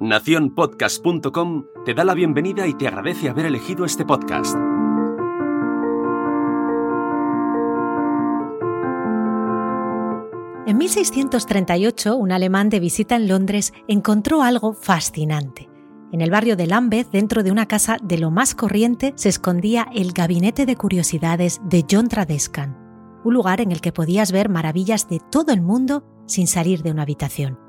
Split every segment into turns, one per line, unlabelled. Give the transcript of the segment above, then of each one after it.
Naciónpodcast.com te da la bienvenida y te agradece haber elegido este podcast.
En 1638, un alemán de visita en Londres encontró algo fascinante. En el barrio de Lambeth, dentro de una casa de lo más corriente, se escondía el Gabinete de Curiosidades de John Tradescan, un lugar en el que podías ver maravillas de todo el mundo sin salir de una habitación.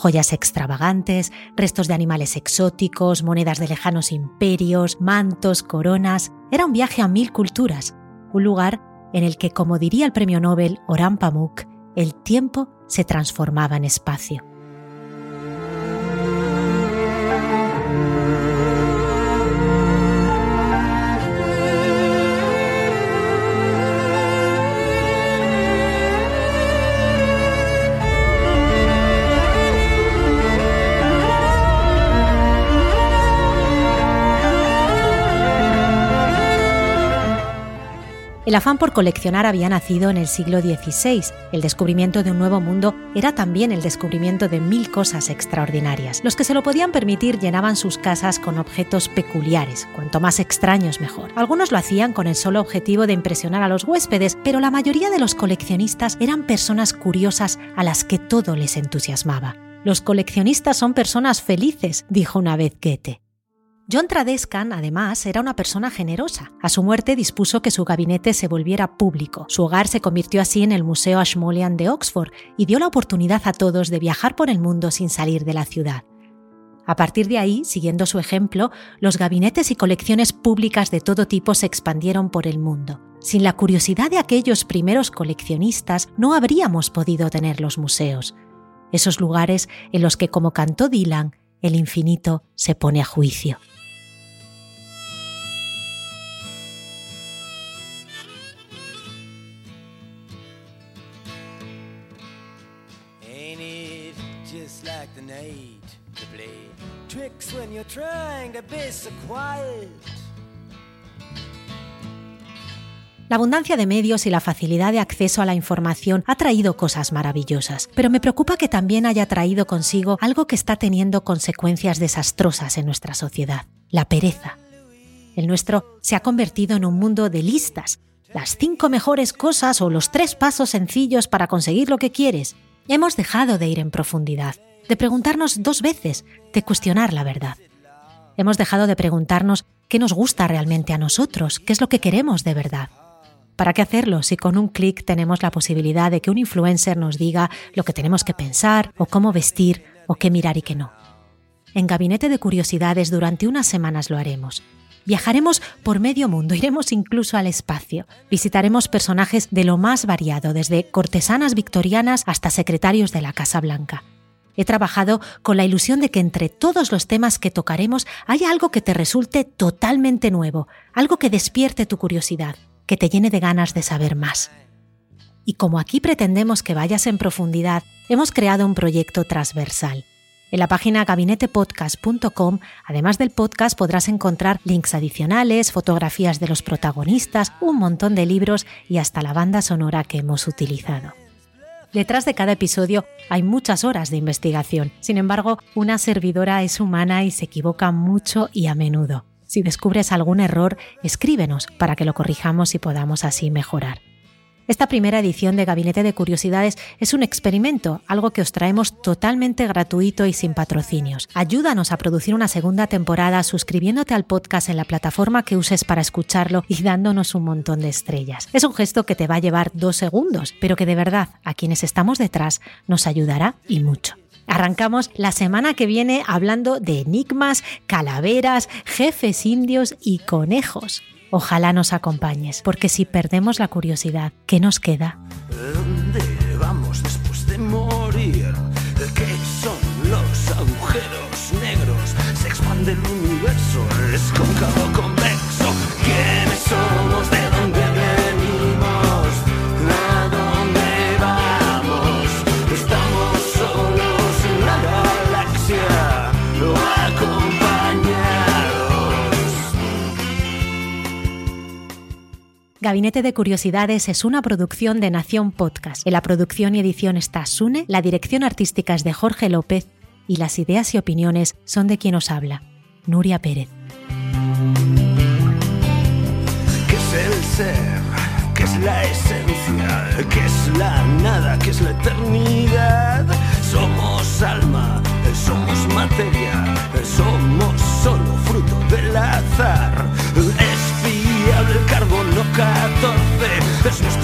Joyas extravagantes, restos de animales exóticos, monedas de lejanos imperios, mantos, coronas. Era un viaje a mil culturas, un lugar en el que, como diría el premio Nobel Oran Pamuk, el tiempo se transformaba en espacio. El afán por coleccionar había nacido en el siglo XVI. El descubrimiento de un nuevo mundo era también el descubrimiento de mil cosas extraordinarias. Los que se lo podían permitir llenaban sus casas con objetos peculiares, cuanto más extraños mejor. Algunos lo hacían con el solo objetivo de impresionar a los huéspedes, pero la mayoría de los coleccionistas eran personas curiosas a las que todo les entusiasmaba. Los coleccionistas son personas felices, dijo una vez Goethe. John Tradescan, además, era una persona generosa. A su muerte dispuso que su gabinete se volviera público. Su hogar se convirtió así en el Museo Ashmolean de Oxford y dio la oportunidad a todos de viajar por el mundo sin salir de la ciudad. A partir de ahí, siguiendo su ejemplo, los gabinetes y colecciones públicas de todo tipo se expandieron por el mundo. Sin la curiosidad de aquellos primeros coleccionistas, no habríamos podido tener los museos, esos lugares en los que, como cantó Dylan, el infinito se pone a juicio. La abundancia de medios y la facilidad de acceso a la información ha traído cosas maravillosas, pero me preocupa que también haya traído consigo algo que está teniendo consecuencias desastrosas en nuestra sociedad, la pereza. El nuestro se ha convertido en un mundo de listas, las cinco mejores cosas o los tres pasos sencillos para conseguir lo que quieres. Hemos dejado de ir en profundidad, de preguntarnos dos veces, de cuestionar la verdad. Hemos dejado de preguntarnos qué nos gusta realmente a nosotros, qué es lo que queremos de verdad. ¿Para qué hacerlo si con un clic tenemos la posibilidad de que un influencer nos diga lo que tenemos que pensar o cómo vestir o qué mirar y qué no? En Gabinete de Curiosidades durante unas semanas lo haremos. Viajaremos por medio mundo, iremos incluso al espacio. Visitaremos personajes de lo más variado, desde cortesanas victorianas hasta secretarios de la Casa Blanca. He trabajado con la ilusión de que entre todos los temas que tocaremos haya algo que te resulte totalmente nuevo, algo que despierte tu curiosidad, que te llene de ganas de saber más. Y como aquí pretendemos que vayas en profundidad, hemos creado un proyecto transversal. En la página gabinetepodcast.com, además del podcast, podrás encontrar links adicionales, fotografías de los protagonistas, un montón de libros y hasta la banda sonora que hemos utilizado. Detrás de cada episodio hay muchas horas de investigación. Sin embargo, una servidora es humana y se equivoca mucho y a menudo. Si descubres algún error, escríbenos para que lo corrijamos y podamos así mejorar. Esta primera edición de Gabinete de Curiosidades es un experimento, algo que os traemos totalmente gratuito y sin patrocinios. Ayúdanos a producir una segunda temporada suscribiéndote al podcast en la plataforma que uses para escucharlo y dándonos un montón de estrellas. Es un gesto que te va a llevar dos segundos, pero que de verdad a quienes estamos detrás nos ayudará y mucho. Arrancamos la semana que viene hablando de enigmas, calaveras, jefes indios y conejos. Ojalá nos acompañes, porque si perdemos la curiosidad, ¿qué nos queda?
¿Dónde vamos después de morir? ¿Qué son los agujeros negros? Se expande el universo, es cóncavo
Gabinete de Curiosidades es una producción de Nación Podcast. En la producción y edición está Sune, la dirección artística es de Jorge López y las ideas y opiniones son de quien os habla, Nuria Pérez.
¿Qué es el ser? ¿Qué es la esencia? ¿Qué es la nada? ¿Qué es la azar. Es